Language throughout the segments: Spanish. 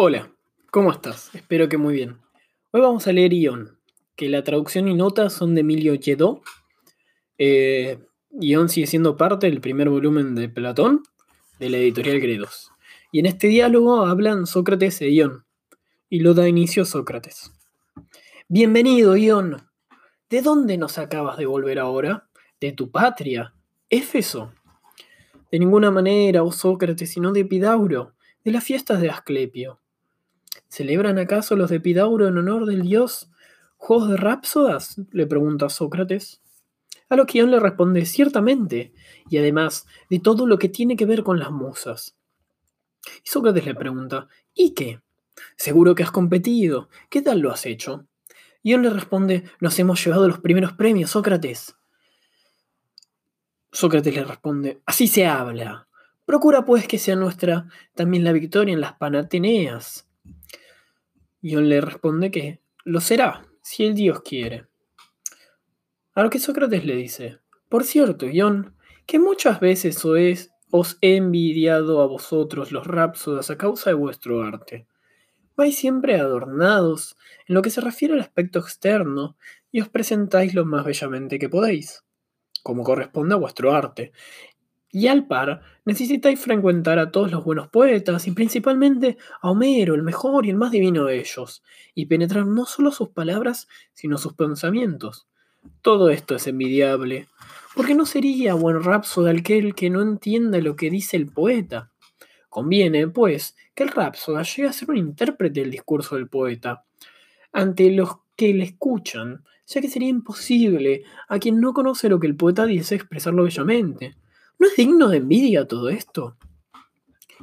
Hola, ¿cómo estás? Espero que muy bien. Hoy vamos a leer Ion, que la traducción y notas son de Emilio Lledó. Eh, Ion sigue siendo parte del primer volumen de Platón, de la editorial Gredos. Y en este diálogo hablan Sócrates e Ion, y lo da inicio Sócrates. Bienvenido, Ion. ¿De dónde nos acabas de volver ahora? ¿De tu patria? ¿Éfeso? De ninguna manera, oh Sócrates, sino de Epidauro, de las fiestas de Asclepio. ¿Celebran acaso los de Epidauro en honor del dios juegos de Rápsodas? le pregunta Sócrates. A lo que Ion le responde, ciertamente, y además de todo lo que tiene que ver con las musas. Y Sócrates le pregunta, ¿y qué? Seguro que has competido. ¿Qué tal lo has hecho? Él le responde, nos hemos llevado los primeros premios, Sócrates. Sócrates le responde, así se habla. Procura pues que sea nuestra también la victoria en las Panateneas. Él le responde que lo será, si el Dios quiere. A lo que Sócrates le dice, por cierto, Ion, que muchas veces os, os he envidiado a vosotros los rapsodas a causa de vuestro arte vais siempre adornados en lo que se refiere al aspecto externo y os presentáis lo más bellamente que podéis, como corresponde a vuestro arte. Y al par, necesitáis frecuentar a todos los buenos poetas y principalmente a Homero, el mejor y el más divino de ellos, y penetrar no solo sus palabras, sino sus pensamientos. Todo esto es envidiable, porque no sería buen de aquel que no entienda lo que dice el poeta. Conviene, pues, que el rapsoda llegue a ser un intérprete del discurso del poeta ante los que le escuchan, ya que sería imposible a quien no conoce lo que el poeta dice expresarlo bellamente. ¿No es digno de envidia todo esto?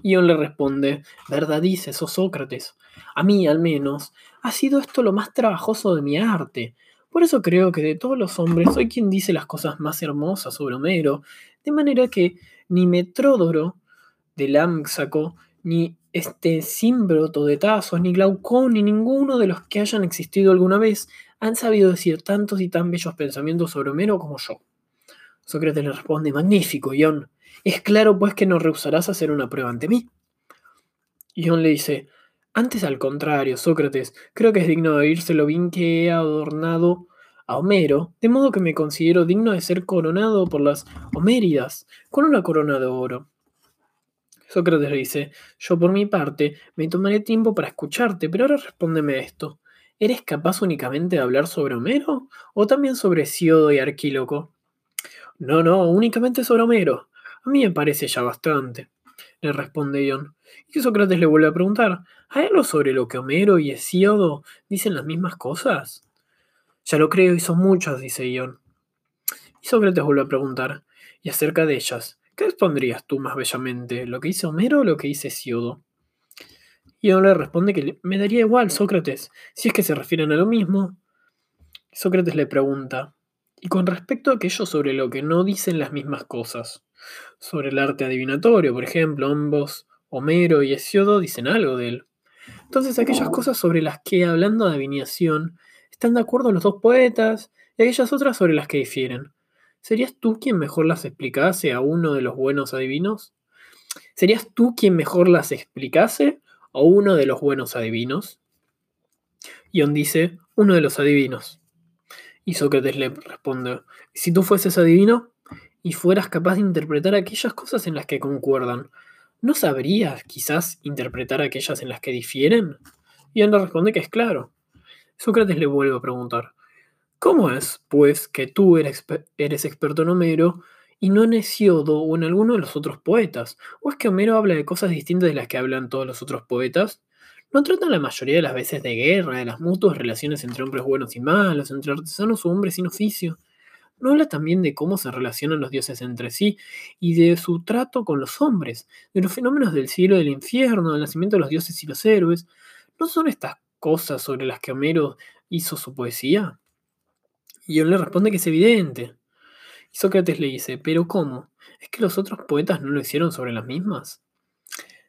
Ion le responde, verdad dices, oh Sócrates, a mí al menos ha sido esto lo más trabajoso de mi arte. Por eso creo que de todos los hombres soy quien dice las cosas más hermosas sobre Homero, de manera que ni Metródoro de Lámxaco, ni este Símbroto de Tazos, ni Glaucón, ni ninguno de los que hayan existido alguna vez han sabido decir tantos y tan bellos pensamientos sobre Homero como yo. Sócrates le responde, magnífico, Ion. Es claro pues que no rehusarás hacer una prueba ante mí. Ion le dice, antes al contrario, Sócrates, creo que es digno de oírse lo bien que he adornado a Homero, de modo que me considero digno de ser coronado por las Homéridas con una corona de oro. Sócrates le dice, yo por mi parte me tomaré tiempo para escucharte, pero ahora respóndeme esto. ¿Eres capaz únicamente de hablar sobre Homero o también sobre Siodo y Arquíloco? No, no, únicamente sobre Homero. A mí me parece ya bastante, le responde Ion. Y Sócrates le vuelve a preguntar, ¿hay algo sobre lo que Homero y Hesíodo dicen las mismas cosas? Ya lo creo y son muchas, dice Ion. Y Sócrates vuelve a preguntar, ¿y acerca de ellas? ¿Qué respondrías tú más bellamente? ¿Lo que dice Homero o lo que dice Siodo? Y le responde que me daría igual, Sócrates, si es que se refieren a lo mismo. Sócrates le pregunta, y con respecto a aquello sobre lo que no dicen las mismas cosas, sobre el arte adivinatorio, por ejemplo, ambos, Homero y Hesiodo, dicen algo de él. Entonces, aquellas cosas sobre las que, hablando de adivinación, están de acuerdo los dos poetas, y aquellas otras sobre las que difieren. ¿Serías tú quien mejor las explicase a uno de los buenos adivinos? ¿Serías tú quien mejor las explicase a uno de los buenos adivinos? Ion dice, uno de los adivinos. Y Sócrates le responde, si tú fueses adivino y fueras capaz de interpretar aquellas cosas en las que concuerdan, ¿no sabrías quizás interpretar aquellas en las que difieren? Ion le responde que es claro. Sócrates le vuelve a preguntar, ¿Cómo es, pues, que tú eres, experto en Homero y no en Hesiodo o en alguno de los otros poetas? ¿O es que Homero habla de cosas distintas de las que hablan todos los otros poetas? ¿No tratan la mayoría de las veces de guerra, de las mutuas relaciones entre hombres buenos y malos, entre artesanos o hombres sin oficio? ¿No habla también de cómo se relacionan los dioses entre sí y de su trato con los hombres, de los fenómenos del cielo y del infierno, del nacimiento de los dioses y los héroes? ¿No son estas cosas sobre las que Homero hizo su poesía? Y le responde que es evidente. Y Sócrates le dice, ¿pero cómo? ¿Es que los otros poetas no lo hicieron sobre las mismas?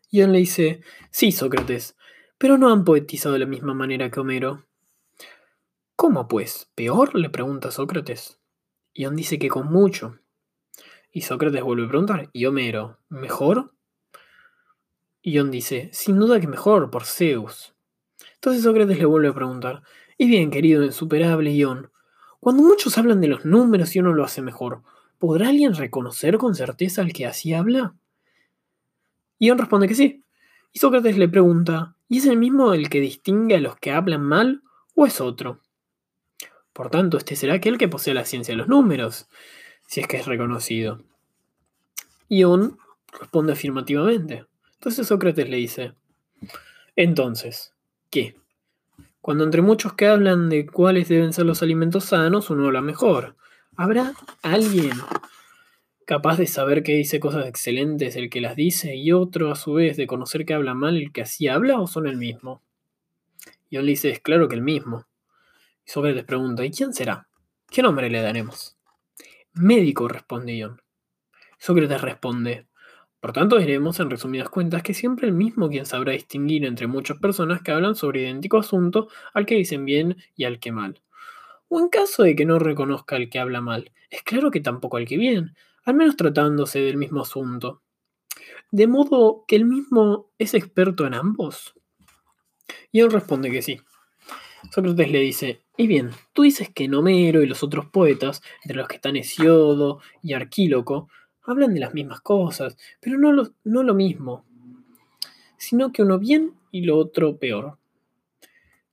Y le dice, sí, Sócrates, pero no han poetizado de la misma manera que Homero. ¿Cómo pues? ¿Peor? le pregunta Sócrates. Y Ion dice que con mucho. Y Sócrates vuelve a preguntar, ¿y Homero? ¿Mejor? Ion dice, sin duda que mejor, por Zeus. Entonces Sócrates le vuelve a preguntar, y bien, querido insuperable Ion, cuando muchos hablan de los números y uno lo hace mejor, ¿podrá alguien reconocer con certeza al que así habla? Ion responde que sí. Y Sócrates le pregunta, ¿y es el mismo el que distingue a los que hablan mal o es otro? Por tanto, este será aquel que posee la ciencia de los números, si es que es reconocido. Ion responde afirmativamente. Entonces Sócrates le dice, entonces, ¿qué? Cuando entre muchos que hablan de cuáles deben ser los alimentos sanos, uno habla mejor. ¿Habrá alguien capaz de saber que dice cosas excelentes el que las dice y otro a su vez de conocer que habla mal el que así habla o son el mismo? Y él dice, es claro que el mismo. Y Sócrates pregunta, ¿y quién será? ¿Qué nombre le daremos? Médico, responde Ion. Sócrates responde, por tanto diremos en resumidas cuentas que siempre el mismo quien sabrá distinguir entre muchas personas que hablan sobre idéntico asunto al que dicen bien y al que mal. O en caso de que no reconozca al que habla mal, es claro que tampoco al que bien, al menos tratándose del mismo asunto. De modo que el mismo es experto en ambos. Y él responde que sí. Sócrates le dice, y bien, tú dices que Homero y los otros poetas, entre los que están Hesiodo y Arquíloco, hablan de las mismas cosas, pero no lo, no lo mismo, sino que uno bien y lo otro peor.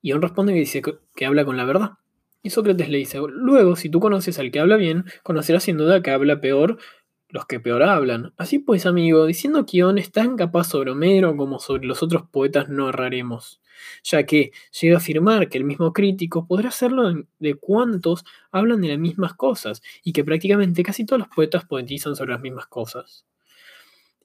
Y él responde que dice que habla con la verdad. Y Sócrates le dice, luego, si tú conoces al que habla bien, conocerás sin duda que habla peor los que peor hablan. Así pues, amigo, diciendo que Ion es tan capaz sobre Homero como sobre los otros poetas no erraremos, ya que llega a afirmar que el mismo crítico podrá hacerlo de cuantos hablan de las mismas cosas, y que prácticamente casi todos los poetas poetizan sobre las mismas cosas.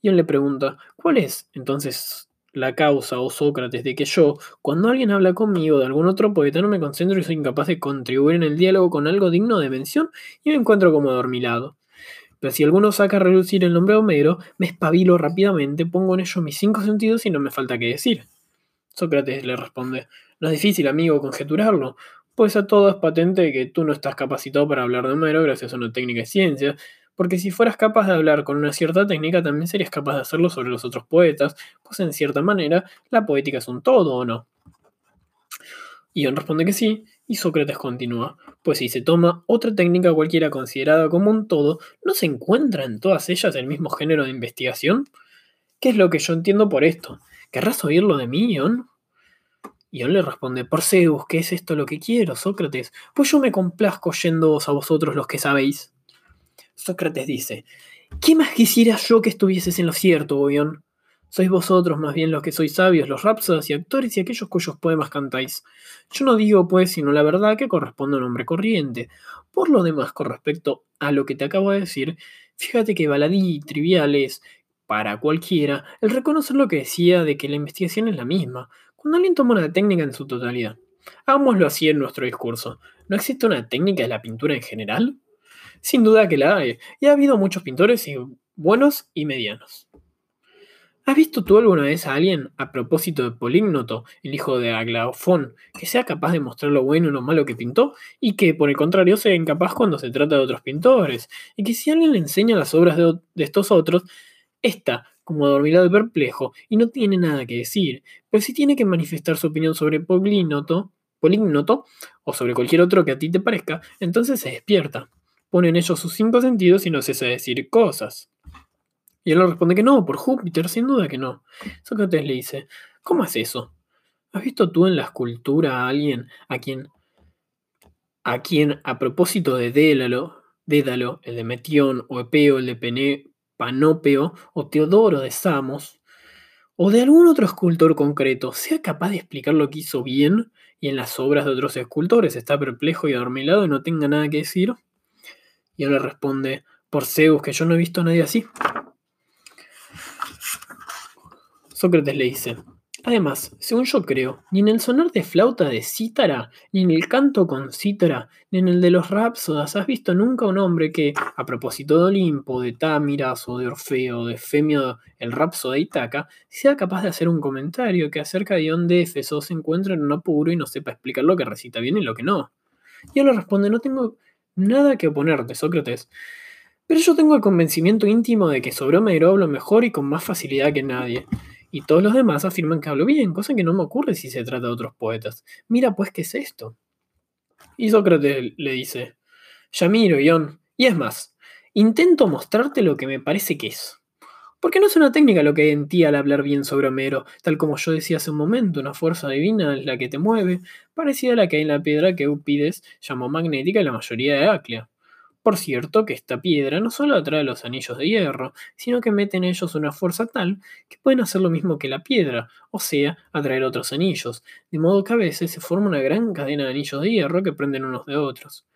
Ion le pregunta, ¿cuál es entonces la causa o Sócrates de que yo, cuando alguien habla conmigo de algún otro poeta, no me concentro y soy incapaz de contribuir en el diálogo con algo digno de mención y me encuentro como adormilado. Pero si alguno saca a relucir el nombre de Homero, me espabilo rápidamente, pongo en ello mis cinco sentidos y no me falta qué decir. Sócrates le responde, no es difícil, amigo, conjeturarlo, pues a todo es patente que tú no estás capacitado para hablar de Homero gracias a una técnica de ciencia, porque si fueras capaz de hablar con una cierta técnica, también serías capaz de hacerlo sobre los otros poetas, pues en cierta manera la poética es un todo, ¿o no? Ion responde que sí, y Sócrates continúa, pues si se toma otra técnica cualquiera considerada como un todo, ¿no se encuentra en todas ellas el mismo género de investigación? ¿Qué es lo que yo entiendo por esto? ¿Querrás oírlo de mí, Ion? Ion le responde, por Zeus, ¿qué es esto lo que quiero, Sócrates? Pues yo me complazco oyéndoos a vosotros los que sabéis. Sócrates dice, ¿qué más quisiera yo que estuvieses en lo cierto, Bobión? Sois vosotros más bien los que sois sabios, los rapsodas y actores y aquellos cuyos poemas cantáis. Yo no digo, pues, sino la verdad que corresponde a un hombre corriente. Por lo demás, con respecto a lo que te acabo de decir, fíjate que baladí trivial es, para cualquiera, el reconocer lo que decía de que la investigación es la misma, cuando alguien toma una técnica en su totalidad. Hagámoslo así en nuestro discurso. ¿No existe una técnica de la pintura en general? Sin duda que la hay, y ha habido muchos pintores buenos y medianos. ¿Has visto tú alguna vez a alguien, a propósito de Polígnoto, el hijo de Aglaofón, que sea capaz de mostrar lo bueno y lo malo que pintó, y que por el contrario sea incapaz cuando se trata de otros pintores, y que si alguien le enseña las obras de, estos otros, está como adormilado y perplejo, y no tiene nada que decir, pero si tiene que manifestar su opinión sobre Polígnoto, Polígnoto, o sobre cualquier otro que a ti te parezca, entonces se despierta pone en ellos sus cinco sentidos y no cesa de decir cosas. Y él le responde que no, por Júpiter, sin duda que no. Sócrates le dice, ¿cómo es eso? ¿Has visto tú en la escultura a alguien a quien, a quien a propósito de Dédalo, Dédalo, el de Metión, o Epeo, el de Pene, Panópeo, o Teodoro de Samos, o de algún otro escultor concreto, sea capaz de explicar lo que hizo bien y en las obras de otros escultores está perplejo y adormilado y no tenga nada que decir? Y él le responde, por Zeus, que yo no he visto a nadie así. Sócrates le dice, además, según yo creo, ni en el sonar de flauta de cítara, ni en el canto con cítara, ni en el de los rapsodas has visto nunca un hombre que, a propósito de Olimpo, de Támiras o de Orfeo, de Femio, el rapso de Itaca, sea capaz de hacer un comentario que acerca de dónde Éfeso se encuentra en un apuro y no sepa explicar lo que recita bien y lo que no. Y él le responde, no tengo Nada que oponerte, Sócrates. Pero yo tengo el convencimiento íntimo de que sobre Homero hablo mejor y con más facilidad que nadie. Y todos los demás afirman que hablo bien, cosa que no me ocurre si se trata de otros poetas. Mira pues qué es esto. Y Sócrates le dice, ya miro, Ion, y es más, intento mostrarte lo que me parece que es. Porque no es una técnica lo que hay en ti al hablar bien sobre Homero, tal como yo decía hace un momento, una fuerza divina es la que te mueve, parecida a la que hay en la piedra que Eupides llamó magnética en la mayoría de Aclea. Por cierto que esta piedra no solo atrae los anillos de hierro, sino que mete en ellos una fuerza tal que pueden hacer lo mismo que la piedra, o sea, atraer otros anillos, de modo que a veces se forma una gran cadena de anillos de hierro que prenden unos de otros.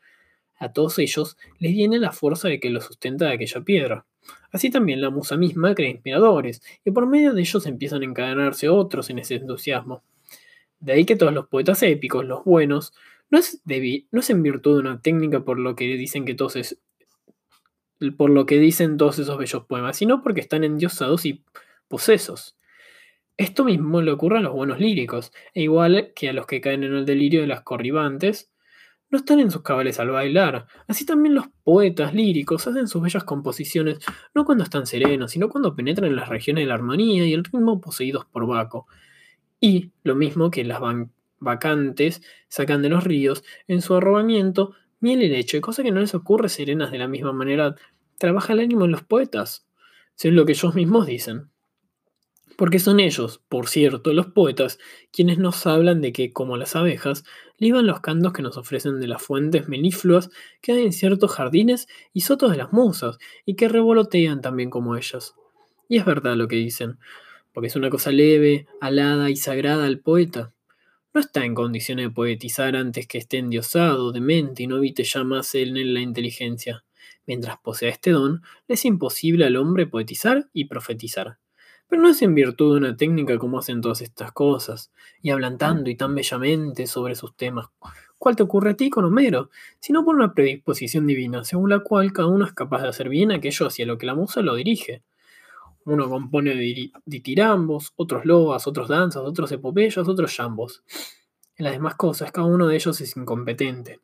A todos ellos les viene la fuerza de que los sustenta de aquella piedra. Así también la musa misma crea inspiradores, y por medio de ellos empiezan a encadenarse otros en ese entusiasmo. De ahí que todos los poetas épicos, los buenos, no es, no es en virtud de una técnica por lo que dicen que todos por lo que dicen todos esos bellos poemas, sino porque están endiosados y posesos. Esto mismo le ocurre a los buenos líricos, e igual que a los que caen en el delirio de las corribantes, no están en sus cabales al bailar. Así también los poetas líricos hacen sus bellas composiciones no cuando están serenos, sino cuando penetran en las regiones de la armonía y el ritmo poseídos por Baco. Y lo mismo que las, vacantes sacan de los ríos, en su arrobamiento, miel y leche, cosa que no les ocurre serenas de la misma manera. Trabaja el ánimo en los poetas, según lo que ellos mismos dicen. Porque son ellos, por cierto, los poetas, quienes nos hablan de que, como las abejas, liban los cantos que nos ofrecen de las fuentes melifluas que hay en ciertos jardines y sotos de las musas, y que revolotean también como ellas. Y es verdad lo que dicen, porque es una cosa leve, alada y sagrada al poeta no está en condiciones de poetizar antes que esté endiosado, demente y no evite ya más en la inteligencia. Mientras posea este don, le es imposible al hombre poetizar y profetizar. Pero no es en virtud de una técnica como hacen todas estas cosas, y hablan tanto y tan bellamente sobre sus temas. ¿Cuál te ocurre a ti con Homero? Sino por una predisposición divina, según la cual cada uno es capaz de hacer bien aquello hacia lo que la musa lo dirige. Uno compone ditirambos, otros loas, otros danzas, otros epopeyas, otros yambos. En las demás cosas, cada uno de ellos es incompetente.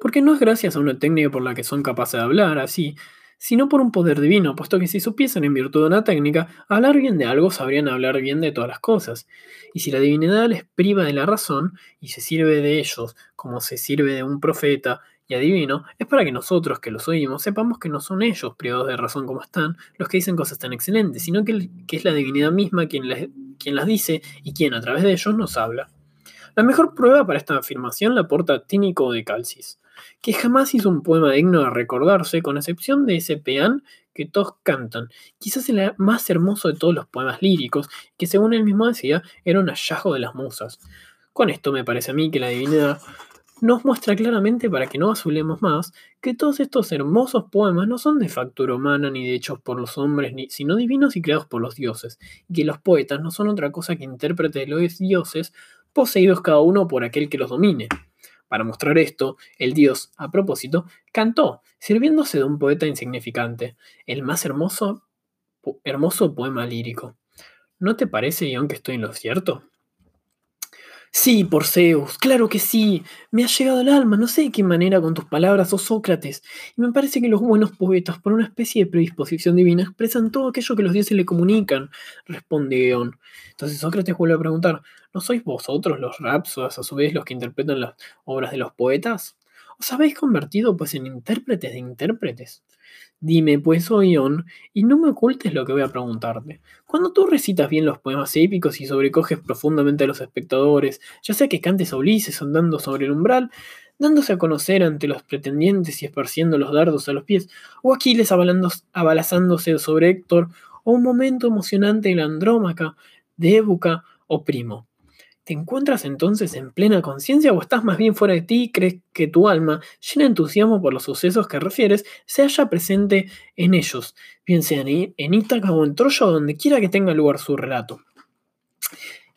Porque no es gracias a una técnica por la que son capaces de hablar así, sino por un poder divino, puesto que si supiesen en virtud de una técnica hablar bien de algo, sabrían hablar bien de todas las cosas. Y si la divinidad les priva de la razón y se sirve de ellos como se sirve de un profeta y adivino, es para que nosotros que los oímos sepamos que no son ellos, privados de razón como están, los que dicen cosas tan excelentes, sino que, es la divinidad misma quien, quien las dice y quien a través de ellos nos habla. La mejor prueba para esta afirmación la aporta Tínico de Calcis, que jamás hizo un poema digno de recordarse, con excepción de ese peán que todos cantan, quizás el más hermoso de todos los poemas líricos, que según él mismo decía, era un hallazgo de las musas. Con esto me parece a mí que la divinidad nos muestra claramente, para que no azulemos más, que todos estos hermosos poemas no son de factura humana ni de hechos por los hombres, sino divinos y creados por los dioses, y que los poetas no son otra cosa que intérpretes de los dioses, poseídos cada uno por aquel que los domine. Para mostrar esto, el dios, a propósito, cantó, sirviéndose de un poeta insignificante, el más hermoso, hermoso poema lírico. ¿No te parece, Ion, que estoy en lo cierto? Sí, por Zeus, claro que sí. Me ha llegado al alma, no sé de qué manera con tus palabras, oh Sócrates. Y me parece que los buenos poetas, por una especie de predisposición divina, expresan todo aquello que los dioses le comunican, responde Eon. Entonces Sócrates vuelve a preguntar, ¿no sois vosotros los rapsodas a su vez los que interpretan las obras de los poetas? ¿Os habéis convertido pues en intérpretes de intérpretes? Dime, pues, Oion, y no me ocultes lo que voy a preguntarte. Cuando tú recitas bien los poemas épicos y sobrecoges profundamente a los espectadores, ya sea que cantes a Ulises andando sobre el umbral, dándose a conocer ante los pretendientes y esparciendo los dardos a los pies, o Aquiles abalazándose sobre Héctor, o un momento emocionante en la Andrómaca, de Ébuca o Primo. ¿Te encuentras entonces en plena conciencia o estás más bien fuera de ti y crees que tu alma, llena de entusiasmo por los sucesos que refieres, se halla presente en ellos, bien sea en Ítaca o en Troya o donde quiera que tenga lugar su relato?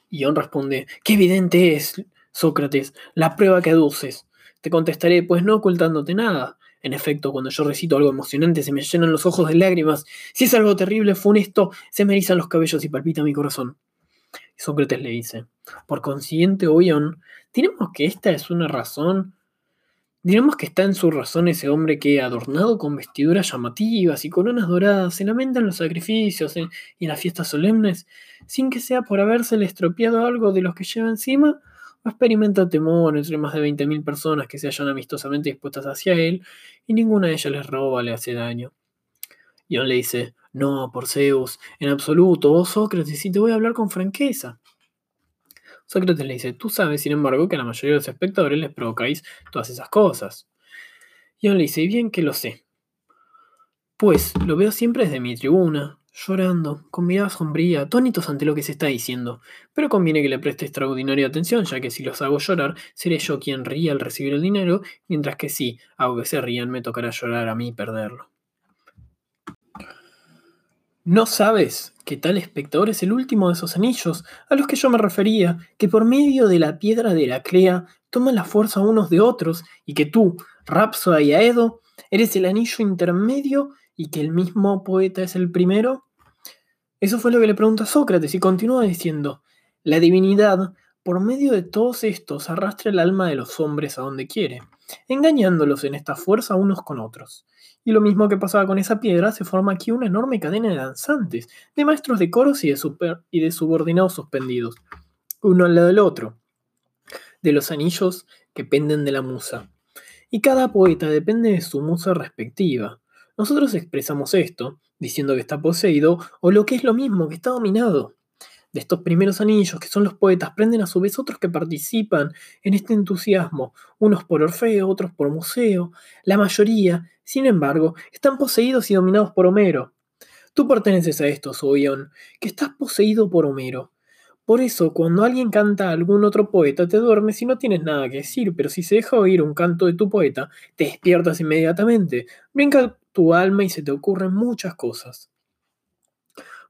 Ion responde, qué evidente es, Sócrates, la prueba que aduces. Te contestaré, pues no ocultándote nada. En efecto, cuando yo recito algo emocionante se me llenan los ojos de lágrimas. Si es algo terrible, funesto, se me erizan los cabellos y palpita mi corazón. Sócrates le dice, por consiguiente, Oion, tenemos que esta es una razón Diremos que está en su razón ese hombre que, adornado con vestiduras llamativas y coronas doradas, se lamenta en los sacrificios y las fiestas solemnes, sin que sea por habérsele estropeado algo de los que lleva encima, o experimenta temor entre más de 20.000 personas que se hallan amistosamente dispuestas hacia él, y ninguna de ellas les roba, le hace daño. Él le dice, no, por Zeus, en absoluto, vos Sócrates, y te voy a hablar con franqueza. Sócrates le dice, tú sabes, sin embargo, que a la mayoría de los espectadores les provocáis todas esas cosas. Él le dice, bien que lo sé. Pues lo veo siempre desde mi tribuna, llorando, con mirada sombría, atónitos ante lo que se está diciendo. Pero conviene que le preste extraordinaria atención, ya que si los hago llorar, seré yo quien ría al recibir el dinero, mientras que si hago que se rían, me tocará llorar a mí perderlo. ¿No sabes que tal espectador es el último de esos anillos a los que yo me refería, que por medio de la piedra de la clea toman la fuerza unos de otros, y que tú, Rapsoda y Aedo, eres el anillo intermedio y que el mismo poeta es el primero? Eso fue lo que le pregunta Sócrates y continúa diciendo, la divinidad, por medio de todos estos, arrastra el alma de los hombres a donde quiere, engañándolos en esta fuerza unos con otros. Y lo mismo que pasaba con esa piedra, se forma aquí una enorme cadena de danzantes, de maestros de coros y de, subordinados suspendidos, uno al lado del otro, de los anillos que penden de la musa. Y cada poeta depende de su musa respectiva. Nosotros expresamos esto, diciendo que está poseído, o lo que es lo mismo, que está dominado de estos primeros anillos, que son los poetas, prenden a su vez otros que participan en este entusiasmo, unos por Orfeo, otros por Museo. La mayoría, sin embargo, están poseídos y dominados por Homero. Tú perteneces a esto, Oion, que estás poseído por Homero. Por eso, cuando alguien canta a algún otro poeta, te duermes y no tienes nada que decir, pero si se deja oír un canto de tu poeta, te despiertas inmediatamente, brinca tu alma y se te ocurren muchas cosas.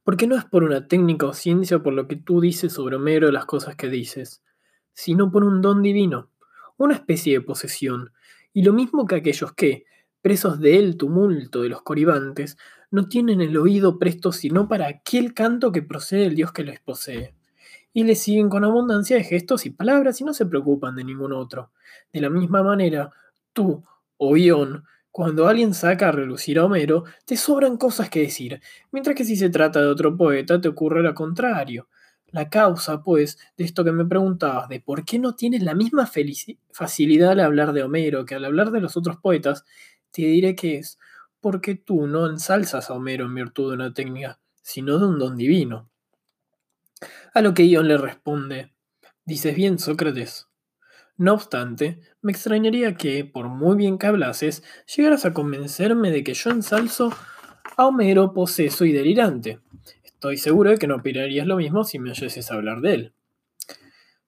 Porque no es por una técnica o ciencia por lo que tú dices sobre Homero las cosas que dices, sino por un don divino, una especie de posesión, y lo mismo que aquellos que, presos del tumulto de los coribantes, no tienen el oído presto sino para aquel canto que procede del Dios que les posee. Y le siguen con abundancia de gestos y palabras y no se preocupan de ningún otro. De la misma manera, tú, oh Ión, cuando alguien saca a relucir a Homero, te sobran cosas que decir, mientras que si se trata de otro poeta te ocurre lo contrario. La causa, pues, de esto que me preguntabas, de por qué no tienes la misma facilidad al hablar de Homero que al hablar de los otros poetas, te diré que es porque tú no ensalzas a Homero en virtud de una técnica, sino de un don divino. A lo que Ion le responde, dices bien, Sócrates, no obstante, me extrañaría que, por muy bien que hablases, llegaras a convencerme de que yo ensalzo a Homero poseso y delirante. Estoy seguro de que no opinarías lo mismo si me oyeses hablar de él.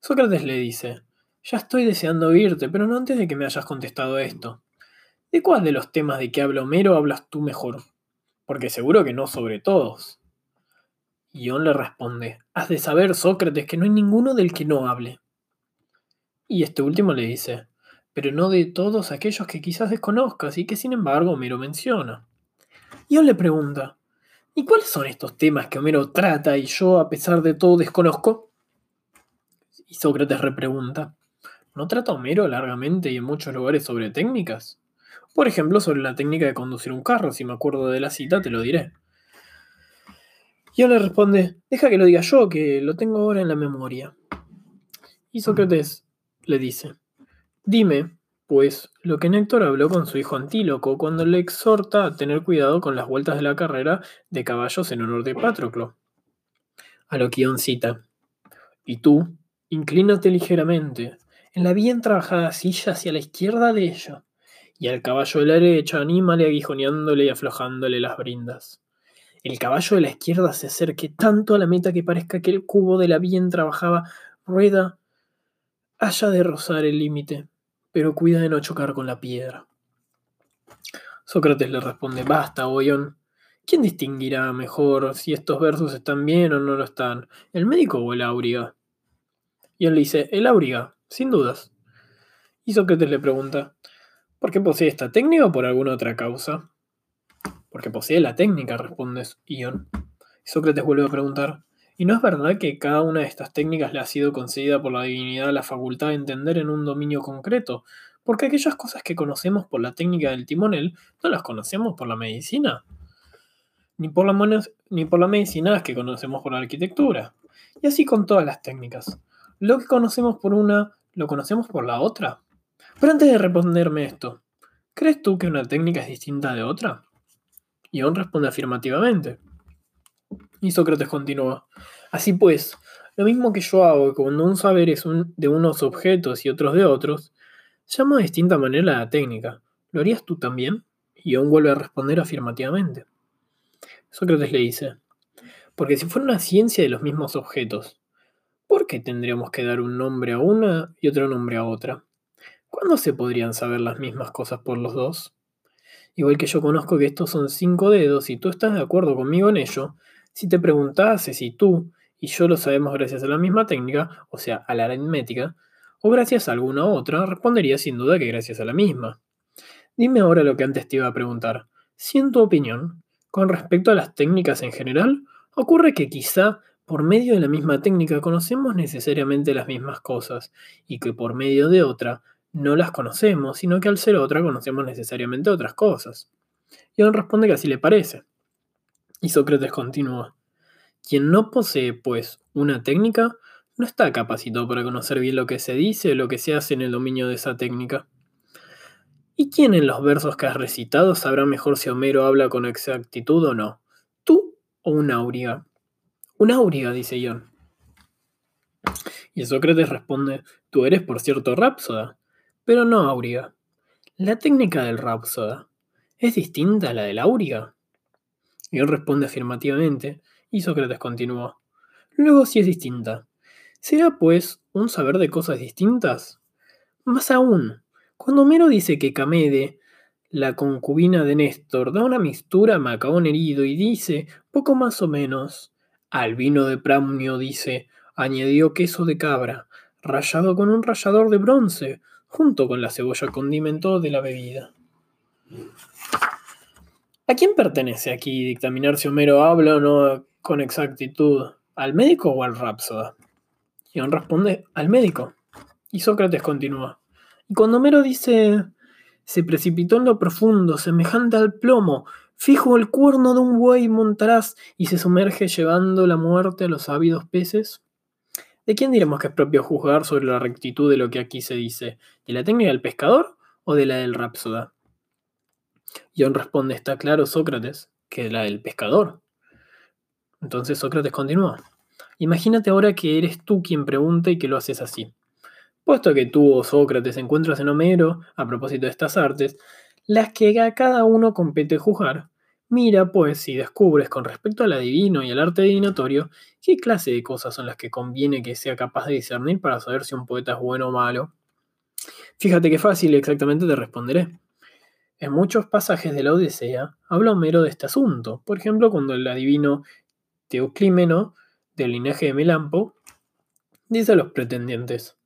Sócrates le dice, ya estoy deseando oírte, pero no antes de que me hayas contestado esto. ¿De cuál de los temas de que habla Homero hablas tú mejor? Porque seguro que no sobre todos. Ión le responde, has de saber, Sócrates, que no hay ninguno del que no hable. Y este último le dice, pero no de todos aquellos que quizás desconozcas y que sin embargo Homero menciona. Y él le pregunta, ¿y cuáles son estos temas que Homero trata y yo a pesar de todo desconozco? Y Sócrates repregunta, ¿no trata Homero largamente y en muchos lugares sobre técnicas? Por ejemplo, sobre la técnica de conducir un carro, si me acuerdo de la cita te lo diré. Y él le responde, deja que lo diga yo, que lo tengo ahora en la memoria. Y Sócrates le dice, dime, pues, lo que Néctor habló con su hijo Antíloco cuando le exhorta a tener cuidado con las vueltas de la carrera de caballos en honor de Patroclo. A lo que cita, y tú, inclínate ligeramente, en la bien trabajada silla hacia la izquierda de ella, y al caballo de la derecha anímale aguijoneándole y aflojándole las brindas. El caballo de la izquierda se acerque tanto a la meta que parezca que el cubo de la bien trabajada rueda haya de rozar el límite, pero cuida de no chocar con la piedra. Sócrates le responde, basta, Oion. ¿Quién distinguirá mejor si estos versos están bien o no lo están? ¿El médico o el áuriga? Y le dice, el áuriga, sin dudas. Y Sócrates le pregunta, ¿por qué posee esta técnica o por alguna otra causa? Porque posee la técnica, responde Ion. Sócrates vuelve a preguntar, ¿Y no es verdad que cada una de estas técnicas le ha sido concedida por la divinidad la facultad de entender en un dominio concreto? porque aquellas cosas que conocemos por la técnica del timonel no las conocemos por la medicina, ni por la, ni por medicina que conocemos por la arquitectura. Y así con todas las técnicas. Lo que conocemos por una, lo conocemos por la otra. Pero antes de responderme esto, ¿crees tú que una técnica es distinta de otra? Ion responde afirmativamente. Y Sócrates continúa. Así pues, lo mismo que yo hago cuando un saber es de unos objetos y otros de otros, llamo de distinta manera la técnica. ¿Lo harías tú también? Y Ion vuelve a responder afirmativamente. Sócrates le dice, porque si fuera una ciencia de los mismos objetos, ¿por qué tendríamos que dar un nombre a una y otro nombre a otra? ¿Cuándo se podrían saber las mismas cosas por los dos? Igual que yo conozco que estos son cinco dedos y tú estás de acuerdo conmigo en ello, si te preguntase si tú y yo lo sabemos gracias a la misma técnica, o sea, a la aritmética, o gracias a alguna otra, respondería sin duda que gracias a la misma. Dime ahora lo que antes te iba a preguntar. Si en tu opinión, con respecto a las técnicas en general, ocurre que quizá por medio de la misma técnica conocemos necesariamente las mismas cosas y que por medio de otra no las conocemos, sino que al ser otra conocemos necesariamente otras cosas. Y él responde que así le parece. Y Sócrates continúa. Quien no posee, pues, una técnica, no está capacitado para conocer bien lo que se dice o lo que se hace en el dominio de esa técnica. ¿Y quién en los versos que has recitado sabrá mejor si Homero habla con exactitud o no? ¿Tú o un auriga? Un auriga, dice Ion. Y Sócrates responde, tú eres por cierto rápsoda, pero no auriga. La técnica del rápsoda es distinta a la del auriga. Y él responde afirmativamente, y Sócrates continúa. Luego sí es distinta. ¿Será, pues, un saber de cosas distintas? Más aún, cuando Homero dice que Camede, la concubina de Néstor, da una mistura a Macaón herido y dice, poco más o menos, al vino de Pramnio dice, añadió queso de cabra, rallado con un rallador de bronce, junto con la cebolla condimento de la bebida. ¿A quién pertenece aquí dictaminar si Homero habla o no con exactitud? ¿Al médico o al rápsoda? Ion responde, al médico. Y Sócrates continúa. Y cuando Homero dice, se precipitó en lo profundo, semejante al plomo, fijo el cuerno de un buey montarás y se sumerge llevando la muerte a los ávidos peces. ¿De quién diremos que es propio juzgar sobre la rectitud de lo que aquí se dice? ¿De la técnica del pescador o de la del rapsoda? John responde, está claro Sócrates, que la del pescador. Entonces Sócrates continúa. Imagínate ahora que eres tú quien pregunta y que lo haces así. Puesto que tú, oh Sócrates, encuentras en Homero, a propósito de estas artes, las que a cada uno compete juzgar, mira, pues, si descubres con respecto al adivino y al arte divinatorio, qué clase de cosas son las que conviene que sea capaz de discernir para saber si un poeta es bueno o malo. Fíjate qué fácil exactamente te responderé. En muchos pasajes de la Odisea habla Homero de este asunto. Por ejemplo, cuando el adivino Teoclímeno, del linaje de Melampo, dice a los pretendientes: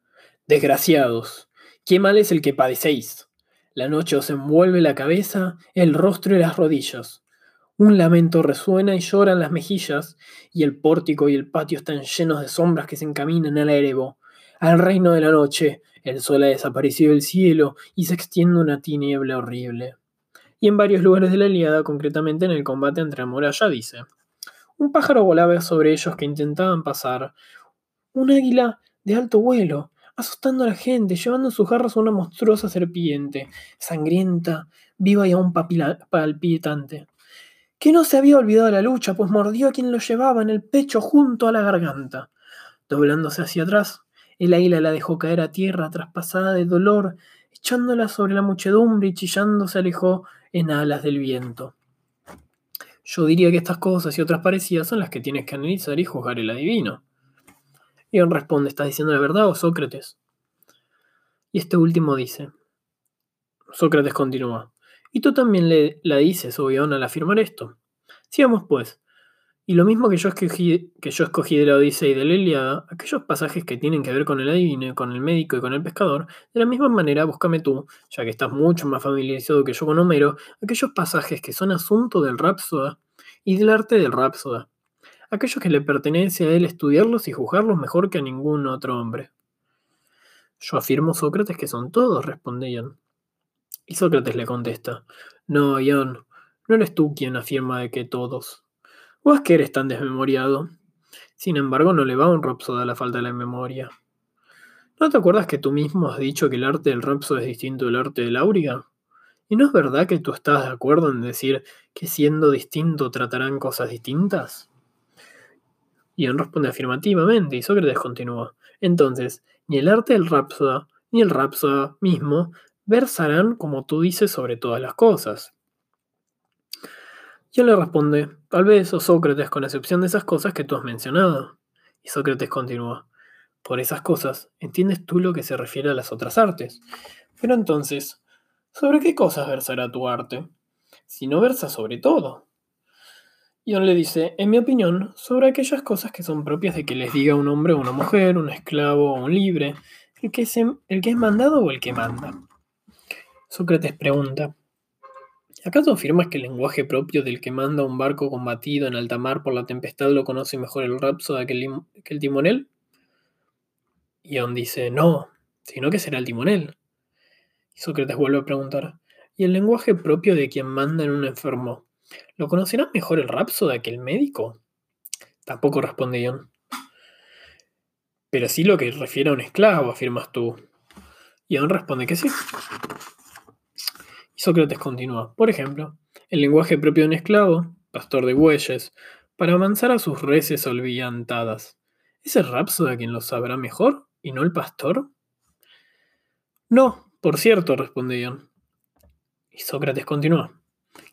Desgraciados, qué mal es el que padecéis. La noche os envuelve la cabeza, el rostro y las rodillas. Un lamento resuena y lloran las mejillas, y el pórtico y el patio están llenos de sombras que se encaminan al erebo, al reino de la noche. El sol ha desaparecido del cielo y se extiende una tiniebla horrible. Y en varios lugares de la Iliada, concretamente en el combate entre ya dice: Un pájaro volaba sobre ellos que intentaban pasar. Un águila de alto vuelo asustando a la gente, llevando en sus garras una monstruosa serpiente, sangrienta, viva y aún palpitante, que no se había olvidado la lucha, pues mordió a quien lo llevaba en el pecho junto a la garganta. Doblándose hacia atrás, el águila la dejó caer a tierra traspasada de dolor, echándola sobre la muchedumbre y chillando se alejó en alas del viento. Yo diría que estas cosas y otras parecidas son las que tienes que analizar y juzgar el adivino. Él responde, ¿estás diciendo la verdad o Sócrates? Y este último dice, Sócrates continúa, y tú también le, la dices, Ion, al afirmar esto. Sigamos pues. Y lo mismo que yo, escogí, que yo escogí de la Odisea y de la aquellos pasajes que tienen que ver con el adivino, con el médico y con el pescador, de la misma manera búscame tú, ya que estás mucho más familiarizado que yo con Homero, aquellos pasajes que son asunto del Rapsoda y del arte del Rapsoda aquellos que le pertenece a él estudiarlos y juzgarlos mejor que a ningún otro hombre. Yo afirmo, Sócrates, que son todos, responde Ion. Y Sócrates le contesta, no, Ion, no eres tú quien afirma de que todos. ¿O es tan desmemoriado? Sin embargo, no le va a un Rhapsody a la falta de la memoria. ¿No te acuerdas que tú mismo has dicho que el arte del Rhapsody es distinto del arte del Auriga? ¿Y no es verdad que tú estás de acuerdo en decir que siendo distinto tratarán cosas distintas? Ion responde afirmativamente y Sócrates continúa. Entonces, ni el arte del Rhapsody ni el Rhapsody mismo versarán como tú dices sobre todas las cosas. Yo le responde, tal vez, o Sócrates, con excepción de esas cosas que tú has mencionado. Y Sócrates continúa, por esas cosas, entiendes tú lo que se refiere a las otras artes. Pero entonces, ¿sobre qué cosas versará tu arte? Si no versa sobre todo. Ion le dice, en mi opinión, sobre aquellas cosas que son propias de que les diga un hombre o una mujer, un esclavo o un libre, el que, el que es mandado o el que manda. Sócrates pregunta, ¿acaso afirmas que el lenguaje propio del que manda un barco combatido en alta mar por la tempestad lo conoce mejor el rapso que el, que el timonel? Ion dice, no, sino que será el timonel. Y Sócrates vuelve a preguntar, ¿y el lenguaje propio de quien manda en un enfermo? ¿Lo conocerá mejor el rapsoda que el médico? Tampoco responde Ion. Pero sí lo que refiere a un esclavo, afirmas tú. Ion responde que sí. Y Sócrates continúa. Por ejemplo, el lenguaje propio de un esclavo, pastor de bueyes, para avanzar a sus reses olvidantadas. ¿Es el rapsoda quien lo sabrá mejor? ¿Y no el pastor? No, por cierto, responde Ion. Y Sócrates continúa.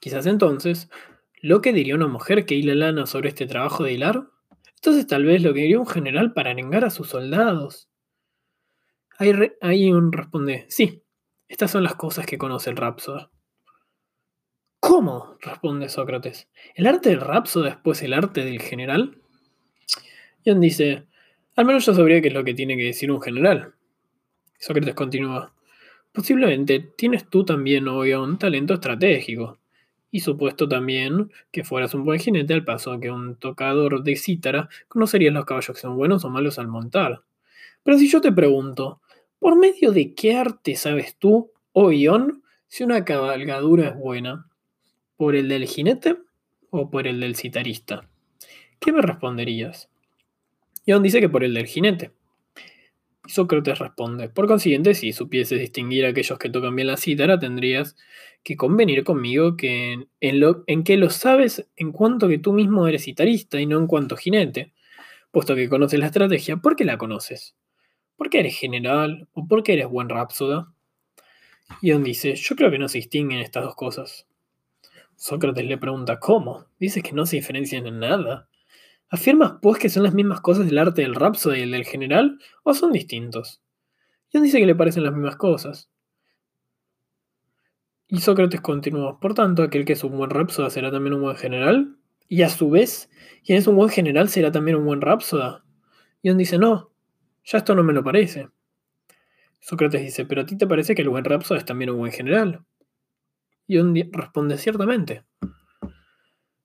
Quizás entonces, lo que diría una mujer que hila lana sobre este trabajo de hilar, entonces tal vez lo que diría un general para arengar a sus soldados. Ahí, un responde, sí, estas son las cosas que conoce el Rapsoda. ¿Cómo? responde Sócrates. ¿El arte del Rapsoda es pues el arte del general? Ion dice, al menos yo sabría qué es lo que tiene que decir un general. Sócrates continúa. Posiblemente tienes tú también, hoy un talento estratégico. Y supuesto también que fueras un buen jinete al paso que un tocador de cítara conocerías los caballos que son buenos o malos al montar. Pero si yo te pregunto, ¿por medio de qué arte sabes tú, oh Ion, si una cabalgadura es buena? ¿Por el del jinete o por el del citarista? ¿Qué me responderías? Ion dice que por el del jinete. Sócrates responde, por consiguiente, si supieses distinguir a aquellos que tocan bien la cítara, tendrías que convenir conmigo que en, lo, en que lo sabes en cuanto que tú mismo eres citarista y no en cuanto jinete, puesto que conoces la estrategia, ¿por qué la conoces? ¿Por qué eres general o por qué eres buen rapsoda? Ion dice, yo creo que no se distinguen estas dos cosas. Sócrates le pregunta, ¿cómo? Dices que no se diferencian en nada. ¿Afirmas pues que son las mismas cosas del arte del Rhapsody y el del general o son distintos? John dice que le parecen las mismas cosas. Y Sócrates continúa, por tanto, aquel que es un buen Rhapsody será también un buen general. Y a su vez, quien es un buen general será también un buen Rhapsody. John dice, no, ya esto no me lo parece. Sócrates dice, pero a ti te parece que el buen Rhapsody es también un buen general. Y responde, ciertamente.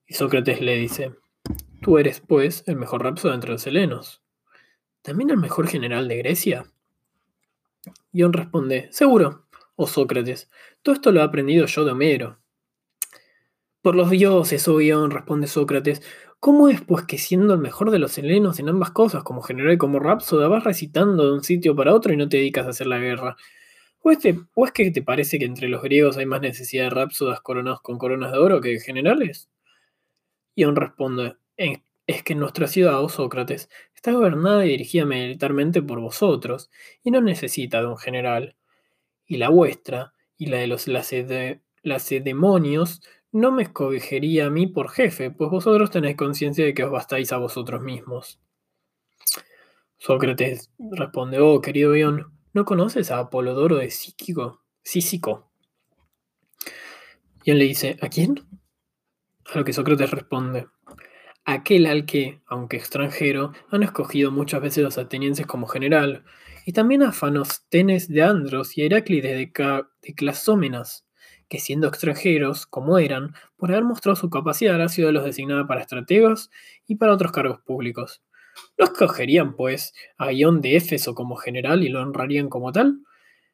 Y Sócrates le dice, Tú eres, pues, el mejor rapsodo entre los helenos. ¿También el mejor general de Grecia? Ion responde, seguro, oh Sócrates, todo esto lo he aprendido yo de Homero. Por los dioses, oh Ion, responde Sócrates, ¿cómo es pues que siendo el mejor de los helenos en ambas cosas, como general y como rapsoda, vas recitando de un sitio para otro y no te dedicas a hacer la guerra? ¿O, ¿O es que te parece que entre los griegos hay más necesidad de rapsodas coronados con coronas de oro que de generales? Ion responde, es que nuestra ciudad, oh Sócrates, está gobernada y dirigida militarmente por vosotros, y no necesita de un general. Y la vuestra, y la de los lacedemonios, no me escogería a mí por jefe, pues vosotros tenéis conciencia de que os bastáis a vosotros mismos. Sócrates responde, oh querido Ion, ¿no conoces a Apolodoro de Síquico? Sísico? Ion le dice, ¿a quién? A lo que Sócrates responde, aquel al que, aunque extranjero, han escogido muchas veces los atenienses como general, y también a Fanóstenes de Andros y a Heráclides de, Clasómenas, que siendo extranjeros, como eran, por haber mostrado su capacidad, ha sido los designada para estrategos y para otros cargos públicos. ¿No escogerían, pues, a Ión de Éfeso como general y lo honrarían como tal?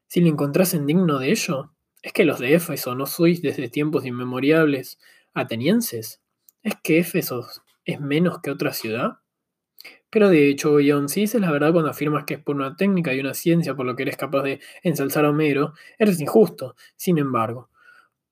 Si le encontrasen digno de ello, ¿es que los de Éfeso no sois desde tiempos inmemoriales atenienses? ¿Es que Éfeso es menos que otra ciudad? Pero de hecho, Ion, si dices la verdad cuando afirmas que es por una técnica y una ciencia por lo que eres capaz de ensalzar a Homero, eres injusto, sin embargo.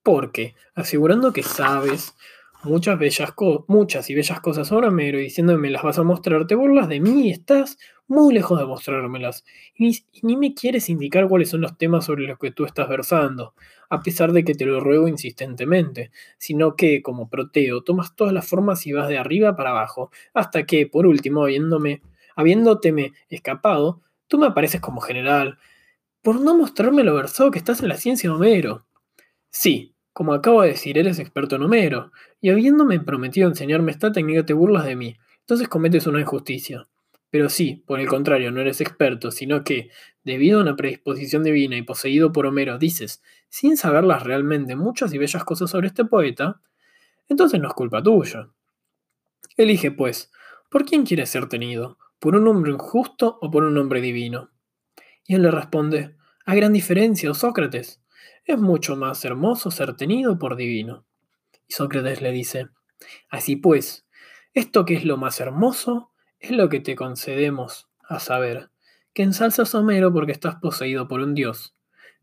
Porque, asegurando que sabes muchas, bellas muchas y bellas cosas sobre Homero y diciéndome las vas a mostrar, te burlas de mí y estás muy lejos de mostrármelas. Y ni, me quieres indicar cuáles son los temas sobre los que tú estás versando, a pesar de que te lo ruego insistentemente, sino que, como Proteo, tomas todas las formas y vas de arriba para abajo, hasta que, por último, habiéndome, habiéndoteme escapado, tú me apareces como general, por no mostrarme lo versado que estás en la ciencia de Homero. Sí, como acabo de decir, eres experto en Homero, y habiéndome prometido enseñarme esta técnica te burlas de mí, entonces cometes una injusticia. Pero si, por el contrario, no eres experto, sino que, debido a una predisposición divina y poseído por Homero, dices, sin saberlas realmente, muchas y bellas cosas sobre este poeta, entonces no es culpa tuya. Elige, pues, ¿por quién quieres ser tenido? ¿Por un hombre injusto o por un hombre divino? Y él le responde, a gran diferencia, oh Sócrates, es mucho más hermoso ser tenido por divino. Y Sócrates le dice, así pues, esto que es lo más hermoso, es lo que te concedemos a saber, que ensalzas Homero porque estás poseído por un dios,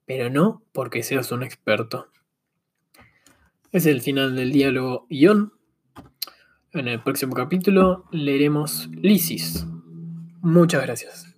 pero no porque seas un experto. Es el final del diálogo Ion. En el próximo capítulo leeremos Lysis. Muchas gracias.